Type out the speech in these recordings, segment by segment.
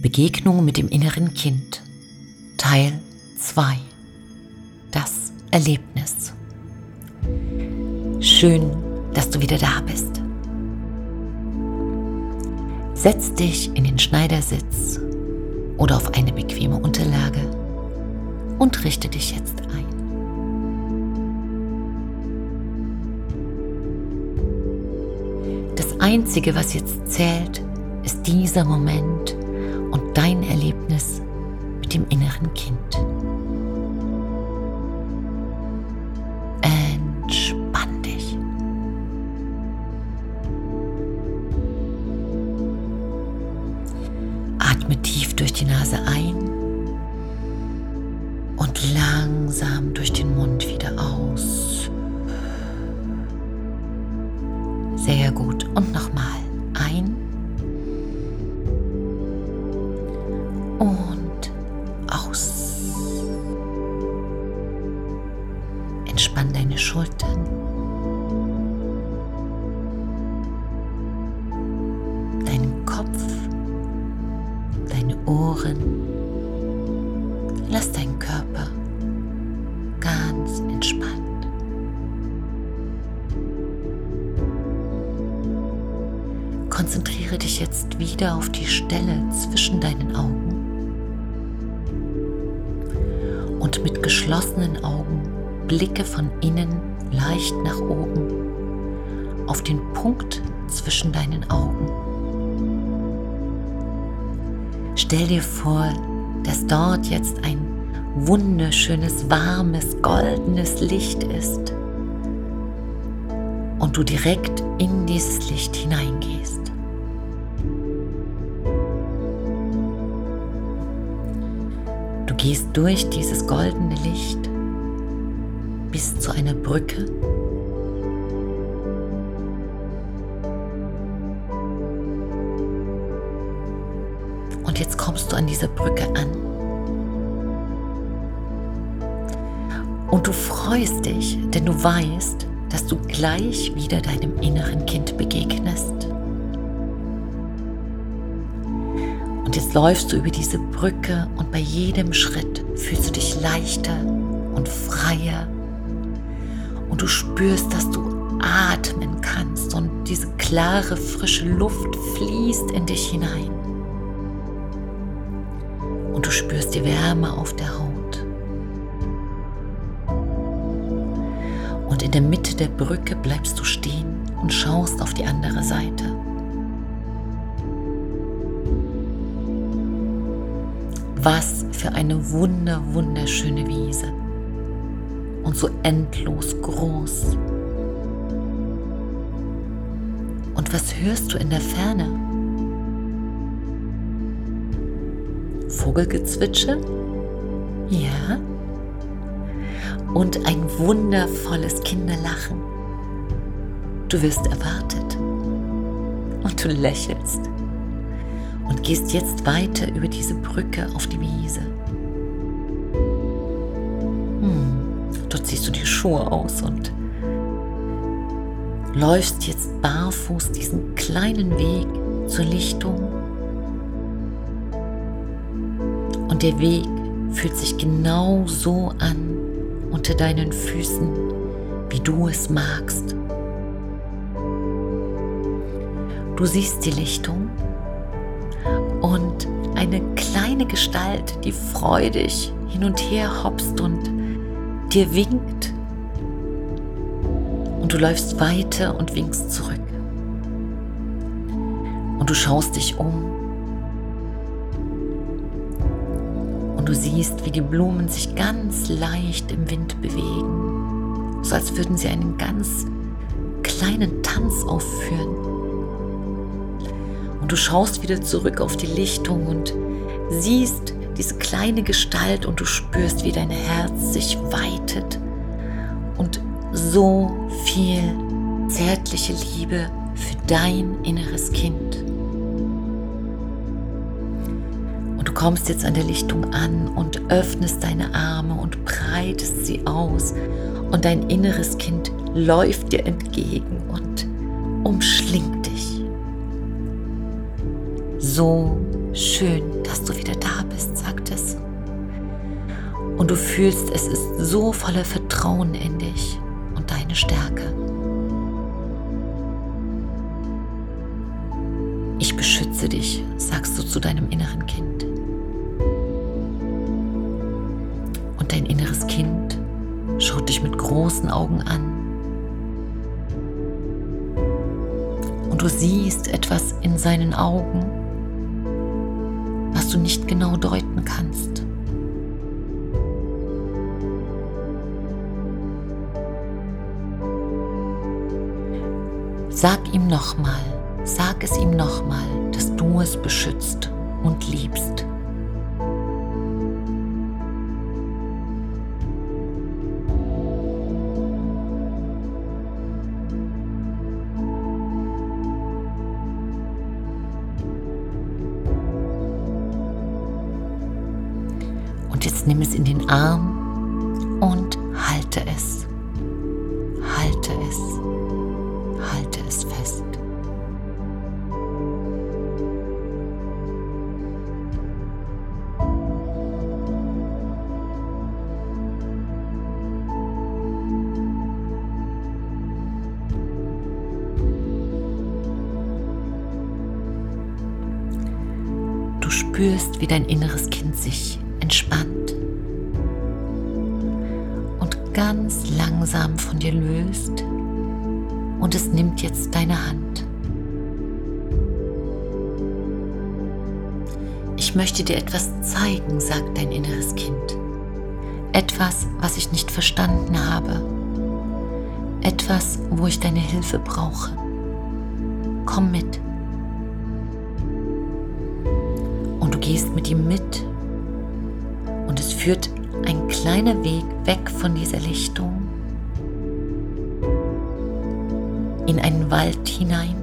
Begegnung mit dem inneren Kind Teil 2 Das Erlebnis Schön, dass du wieder da bist. Setz dich in den Schneidersitz oder auf eine bequeme Unterlage und richte dich jetzt ein. Einzige, was jetzt zählt, ist dieser Moment und dein Erlebnis mit dem inneren Kind. Entspann dich. Atme tief durch die Nase ein und langsam durch den Mund wieder aus. Sehr gut. Und nochmal wieder auf die Stelle zwischen deinen Augen und mit geschlossenen Augen blicke von innen leicht nach oben auf den Punkt zwischen deinen Augen. Stell dir vor, dass dort jetzt ein wunderschönes, warmes, goldenes Licht ist und du direkt in dieses Licht hineingehst. Gehst durch dieses goldene Licht bis zu einer Brücke. Und jetzt kommst du an dieser Brücke an. Und du freust dich, denn du weißt, dass du gleich wieder deinem inneren Kind begegnest. Jetzt läufst du über diese Brücke und bei jedem Schritt fühlst du dich leichter und freier. Und du spürst, dass du atmen kannst und diese klare, frische Luft fließt in dich hinein. Und du spürst die Wärme auf der Haut. Und in der Mitte der Brücke bleibst du stehen und schaust auf die andere Seite. Was für eine wunder, wunderschöne Wiese. Und so endlos groß. Und was hörst du in der Ferne? Vogelgezwitscher? Ja. Und ein wundervolles Kinderlachen. Du wirst erwartet. Und du lächelst und gehst jetzt weiter über diese Brücke auf die Wiese. Hm, dort ziehst du die Schuhe aus und läufst jetzt barfuß diesen kleinen Weg zur Lichtung. Und der Weg fühlt sich genau so an unter deinen Füßen, wie du es magst. Du siehst die Lichtung und eine kleine Gestalt, die freudig hin und her hopst und dir winkt. Und du läufst weiter und winkst zurück. Und du schaust dich um. Und du siehst, wie die Blumen sich ganz leicht im Wind bewegen, so als würden sie einen ganz kleinen Tanz aufführen. Und du schaust wieder zurück auf die Lichtung und siehst diese kleine Gestalt und du spürst, wie dein Herz sich weitet und so viel zärtliche Liebe für dein inneres Kind. Und du kommst jetzt an der Lichtung an und öffnest deine Arme und breitest sie aus und dein inneres Kind läuft dir entgegen und umschlingt. So schön, dass du wieder da bist, sagt es. Und du fühlst, es ist so voller Vertrauen in dich und deine Stärke. Ich beschütze dich, sagst du zu deinem inneren Kind. Und dein inneres Kind schaut dich mit großen Augen an. Und du siehst etwas in seinen Augen, du nicht genau deuten kannst. Sag ihm nochmal, sag es ihm nochmal, dass du es beschützt und liebst. Es in den Arm und halte es. Halte es. Halte es fest. Du spürst, wie dein inneres Kind sich entspannt ganz langsam von dir löst und es nimmt jetzt deine Hand. Ich möchte dir etwas zeigen, sagt dein inneres Kind. Etwas, was ich nicht verstanden habe. Etwas, wo ich deine Hilfe brauche. Komm mit. Und du gehst mit ihm mit. Und es führt kleiner Weg weg von dieser Lichtung in einen Wald hinein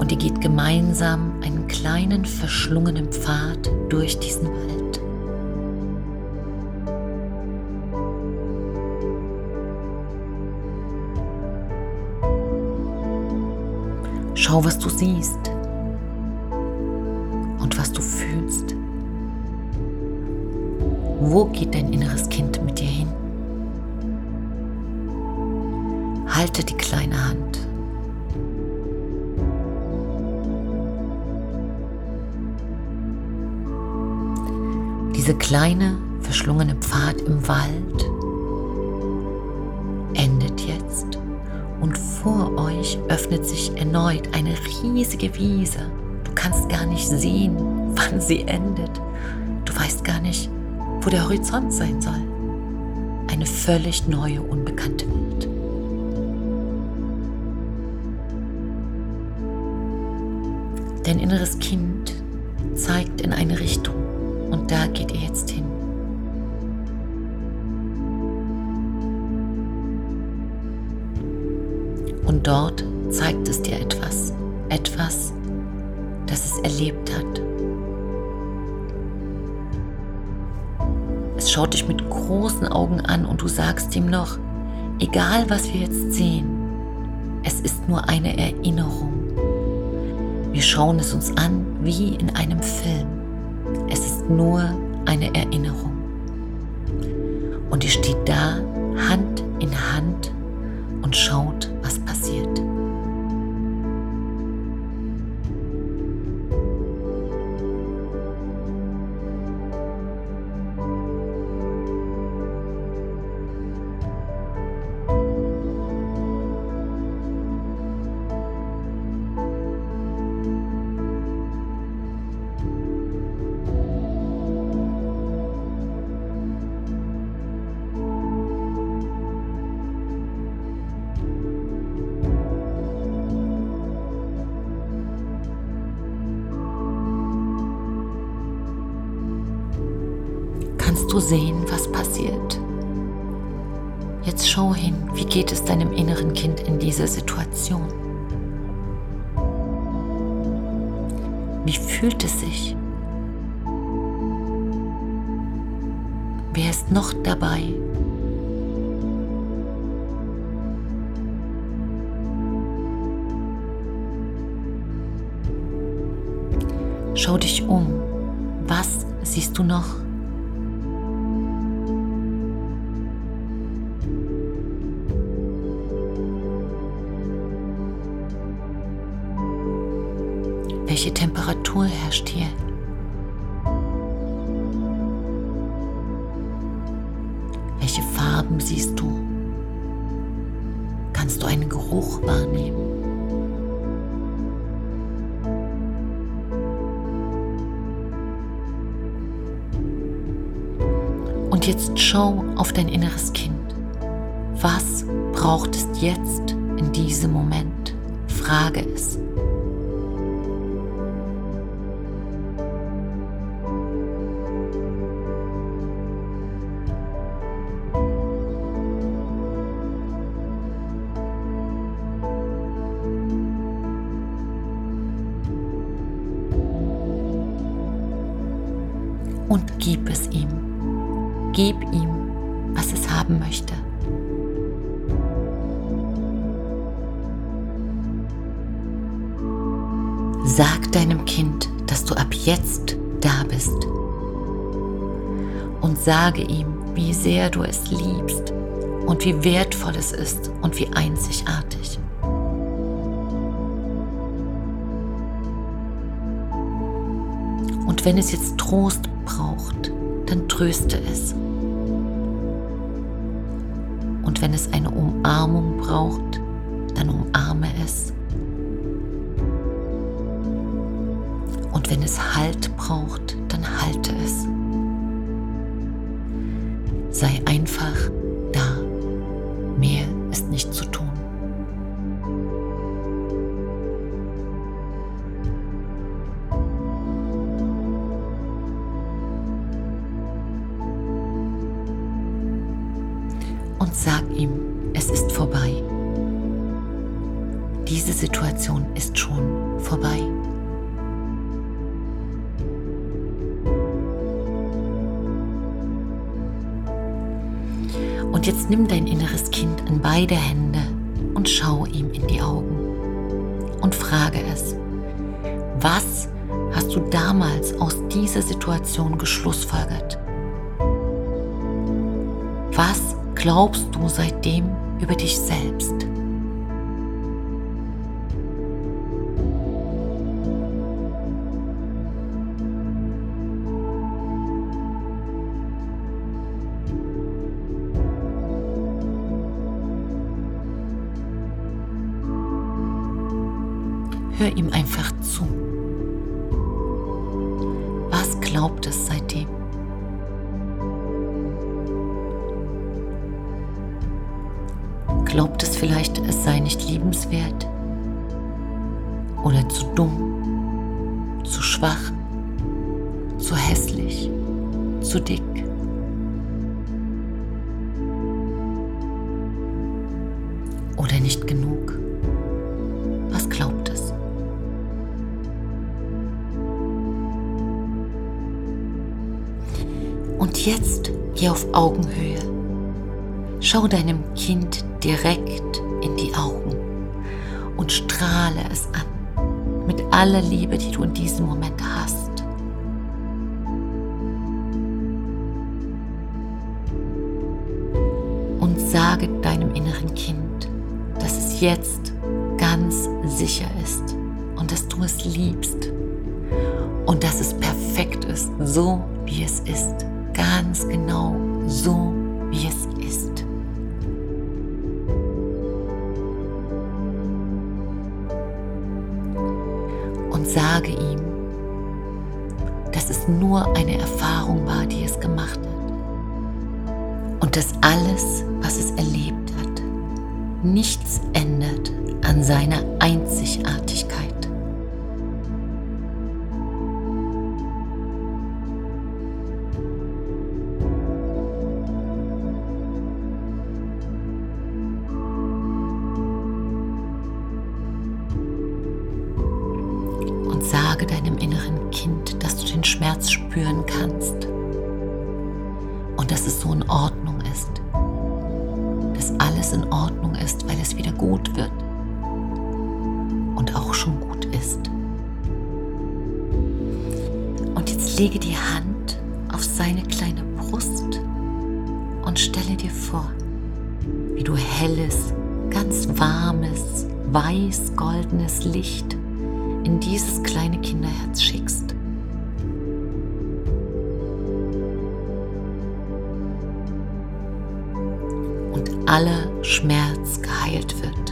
und ihr geht gemeinsam einen kleinen verschlungenen Pfad durch diesen Wald. Schau, was du siehst Wo geht dein inneres Kind mit dir hin? Halte die kleine Hand. Diese kleine, verschlungene Pfad im Wald endet jetzt und vor euch öffnet sich erneut eine riesige Wiese. Du kannst gar nicht sehen, wann sie endet. Du weißt gar nicht, wo der Horizont sein soll. Eine völlig neue, unbekannte Welt. Dein inneres Kind zeigt in eine Richtung und da geht ihr jetzt hin. Und dort zeigt es dir etwas, etwas, das es erlebt hat. Schaut dich mit großen Augen an und du sagst ihm noch, egal was wir jetzt sehen, es ist nur eine Erinnerung. Wir schauen es uns an wie in einem Film. Es ist nur eine Erinnerung. Und ihr steht da, Hand in Hand und schaut, kannst du sehen, was passiert. Jetzt schau hin, wie geht es deinem inneren Kind in dieser Situation? Wie fühlt es sich? Wer ist noch dabei? Schau dich um. Was siehst du noch? Welche Temperatur herrscht hier? Welche Farben siehst du? Kannst du einen Geruch wahrnehmen? Und jetzt schau auf dein inneres Kind. Was braucht es jetzt in diesem Moment? Frage es. Gib ihm, was es haben möchte. Sag deinem Kind, dass du ab jetzt da bist. Und sage ihm, wie sehr du es liebst und wie wertvoll es ist und wie einzigartig. Und wenn es jetzt Trost braucht, dann tröste es. Wenn es eine Umarmung braucht, dann umarme es. Und wenn es Halt braucht, dann halte es. Sei einfach Situation geschlussfolgert? Was glaubst du seitdem über dich selbst? Hör ihm einfach zu dick? Oder nicht genug? Was glaubt es? Und jetzt geh auf Augenhöhe. Schau deinem Kind direkt in die Augen und strahle es an mit aller Liebe, die du in diesem Moment hast. Sage deinem inneren Kind, dass es jetzt ganz sicher ist und dass du es liebst und dass es perfekt ist, so wie es ist, ganz genau so wie es ist. und sage ihm, dass es nur eine Erfahrung war, die es gemacht hat. Und dass alles, was es erlebt hat, nichts ändert an seiner Einzigartigkeit. Kleine Brust und stelle dir vor, wie du helles, ganz warmes, weiß-goldenes Licht in dieses kleine Kinderherz schickst. Und aller Schmerz geheilt wird.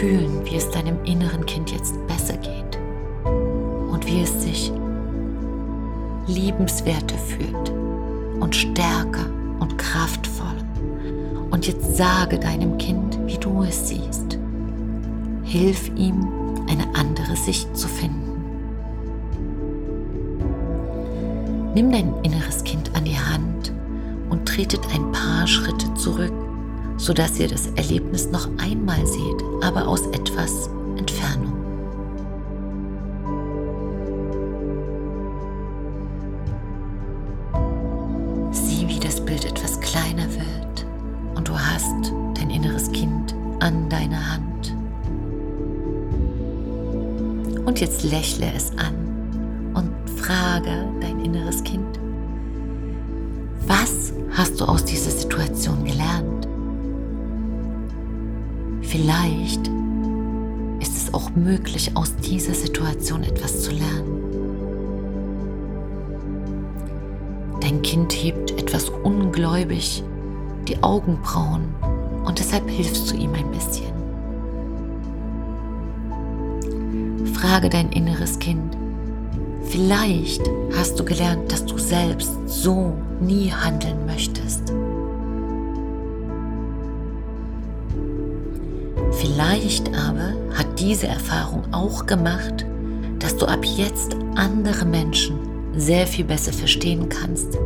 Fühlen, wie es deinem inneren Kind jetzt besser geht und wie es sich liebenswerter fühlt und stärker und kraftvoll. Und jetzt sage deinem Kind, wie du es siehst. Hilf ihm, eine andere Sicht zu finden. Nimm dein inneres Kind an die Hand und tretet ein paar Schritte zurück sodass ihr das Erlebnis noch einmal seht, aber aus etwas Entfernung. Sieh, wie das Bild etwas kleiner wird und du hast dein inneres Kind an deiner Hand. Und jetzt lächle es an und frage dein inneres Kind, was hast du aus dieser Situation gelernt? Vielleicht ist es auch möglich, aus dieser Situation etwas zu lernen. Dein Kind hebt etwas ungläubig die Augenbrauen und deshalb hilfst du ihm ein bisschen. Frage dein inneres Kind, vielleicht hast du gelernt, dass du selbst so nie handeln möchtest. Vielleicht aber hat diese Erfahrung auch gemacht, dass du ab jetzt andere Menschen sehr viel besser verstehen kannst,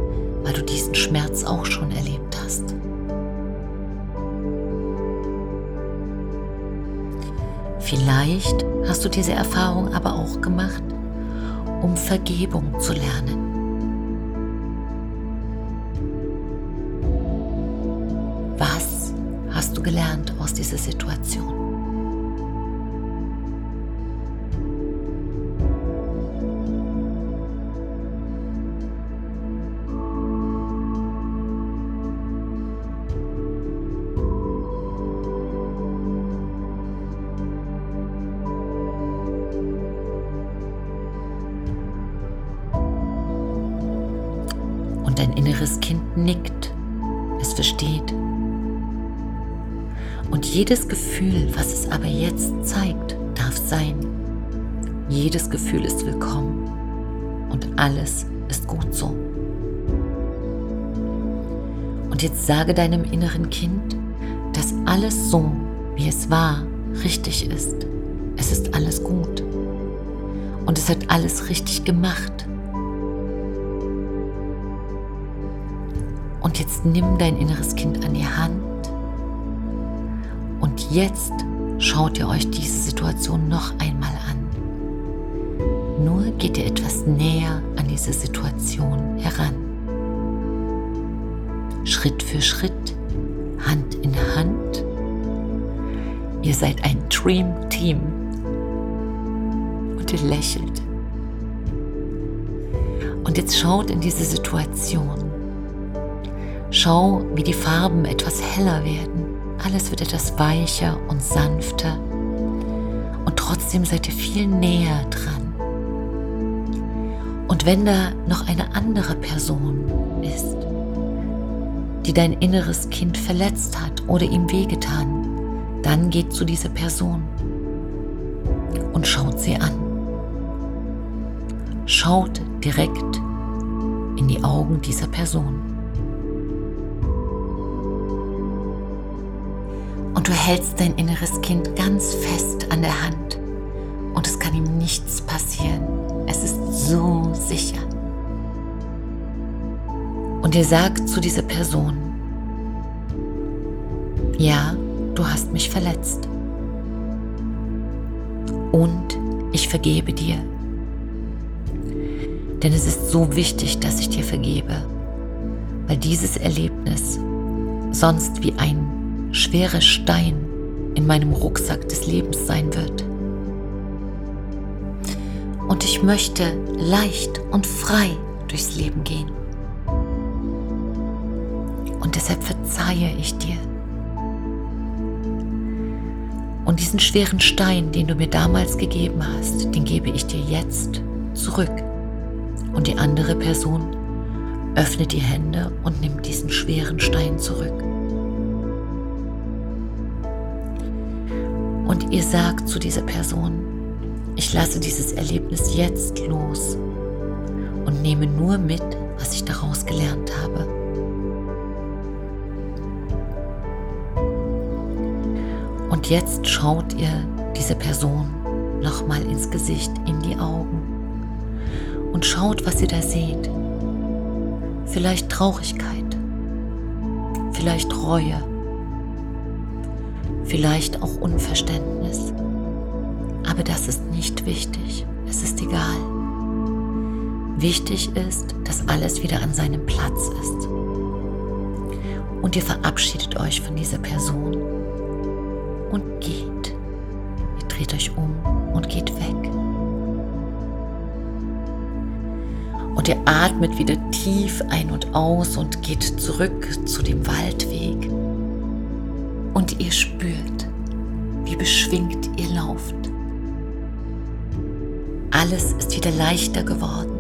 weil du diesen Schmerz auch schon erlebt hast. Vielleicht hast du diese Erfahrung aber auch gemacht, um Vergebung zu lernen. Du gelernt aus dieser Situation? Und dein inneres Kind nickt, es versteht und jedes Gefühl, was es aber jetzt zeigt, darf sein. Jedes Gefühl ist willkommen und alles ist gut so. Und jetzt sage deinem inneren Kind, dass alles so, wie es war, richtig ist. Es ist alles gut. Und es hat alles richtig gemacht. Und jetzt nimm dein inneres Kind an die Hand jetzt schaut ihr euch diese Situation noch einmal an. Nur geht ihr etwas näher an diese Situation heran. Schritt für Schritt, Hand in Hand. Ihr seid ein Dream Team. Und ihr lächelt. Und jetzt schaut in diese Situation. Schau, wie die Farben etwas heller werden alles wird etwas weicher und sanfter und trotzdem seid ihr viel näher dran. Und wenn da noch eine andere Person ist, die dein inneres Kind verletzt hat oder ihm wehgetan, dann geht zu dieser Person und schaut sie an. Schaut direkt in die Augen dieser Person. Du hältst dein inneres Kind ganz fest an der Hand und es kann ihm nichts passieren. Es ist so sicher. Und ihr sagt zu dieser Person, ja, du hast mich verletzt. Und ich vergebe dir. Denn es ist so wichtig, dass ich dir vergebe, weil dieses Erlebnis sonst wie ein schwerer Stein in meinem Rucksack des Lebens sein wird. Und ich möchte leicht und frei durchs Leben gehen. Und deshalb verzeihe ich dir. Und diesen schweren Stein, den du mir damals gegeben hast, den gebe ich dir jetzt zurück. Und die andere Person öffnet die Hände und nimmt diesen schweren Stein zurück. Und ihr sagt zu dieser Person, ich lasse dieses Erlebnis jetzt los und nehme nur mit, was ich daraus gelernt habe. Und jetzt schaut ihr diese Person nochmal ins Gesicht, in die Augen und schaut, was ihr da seht. Vielleicht Traurigkeit, vielleicht Reue, vielleicht auch Unverständnis. Aber das ist nicht wichtig, es ist egal. Wichtig ist, dass alles wieder an seinem Platz ist. Und ihr verabschiedet euch von dieser Person und geht. Ihr dreht euch um und geht weg. Und ihr atmet wieder tief ein und aus und geht zurück zu dem Waldweg. Ihr spürt, wie beschwingt ihr lauft. Alles ist wieder leichter geworden.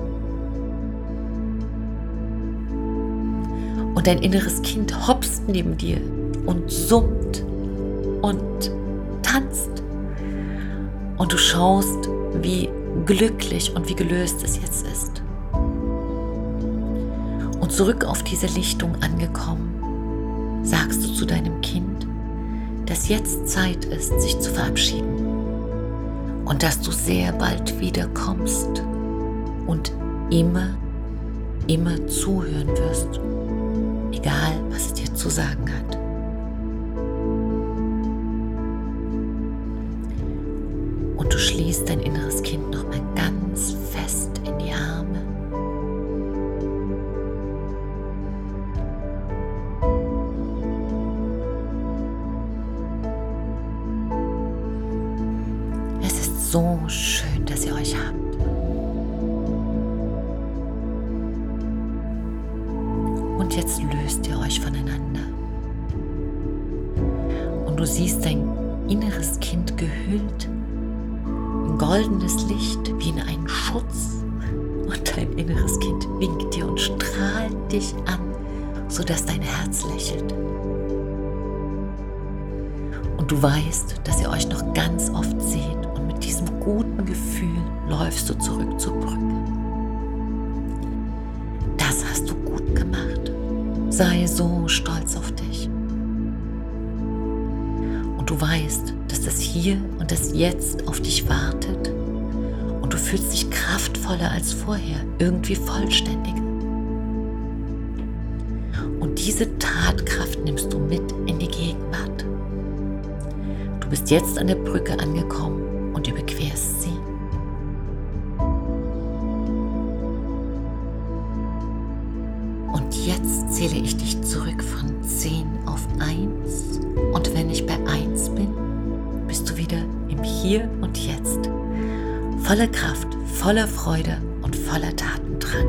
Und dein inneres Kind hopst neben dir und summt und tanzt. Und du schaust, wie glücklich und wie gelöst es jetzt ist. Und zurück auf diese Lichtung angekommen, sagst du zu deinem Kind, dass jetzt Zeit ist, sich zu verabschieden. Und dass du sehr bald wiederkommst und immer, immer zuhören wirst, egal was es dir zu sagen hat. Und jetzt löst ihr euch voneinander. Und du siehst dein inneres Kind gehüllt goldenes Licht wie in einen Schutz und dein inneres Kind winkt dir und strahlt dich an, sodass dein Herz lächelt. Und du weißt, dass ihr euch noch ganz oft seht und mit diesem guten Gefühl läufst du zurück zur Brücke. Sei so stolz auf dich. Und du weißt, dass das Hier und das Jetzt auf dich wartet und du fühlst dich kraftvoller als vorher, irgendwie vollständiger. Und diese Tatkraft nimmst du mit in die Gegenwart. Du bist jetzt an der Brücke angekommen Voller Kraft, voller Freude und voller Tatendrang.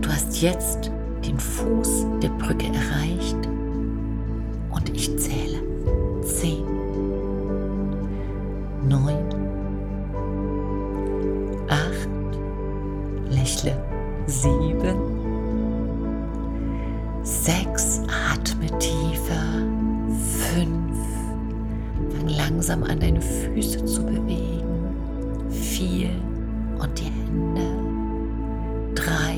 Du hast jetzt den Fuß der Brücke erreicht und ich zähle. Zehn, neun, acht, lächle, sieben, sechs, atme tiefer, langsam an deine Füße zu bewegen. Vier und die Hände. Drei.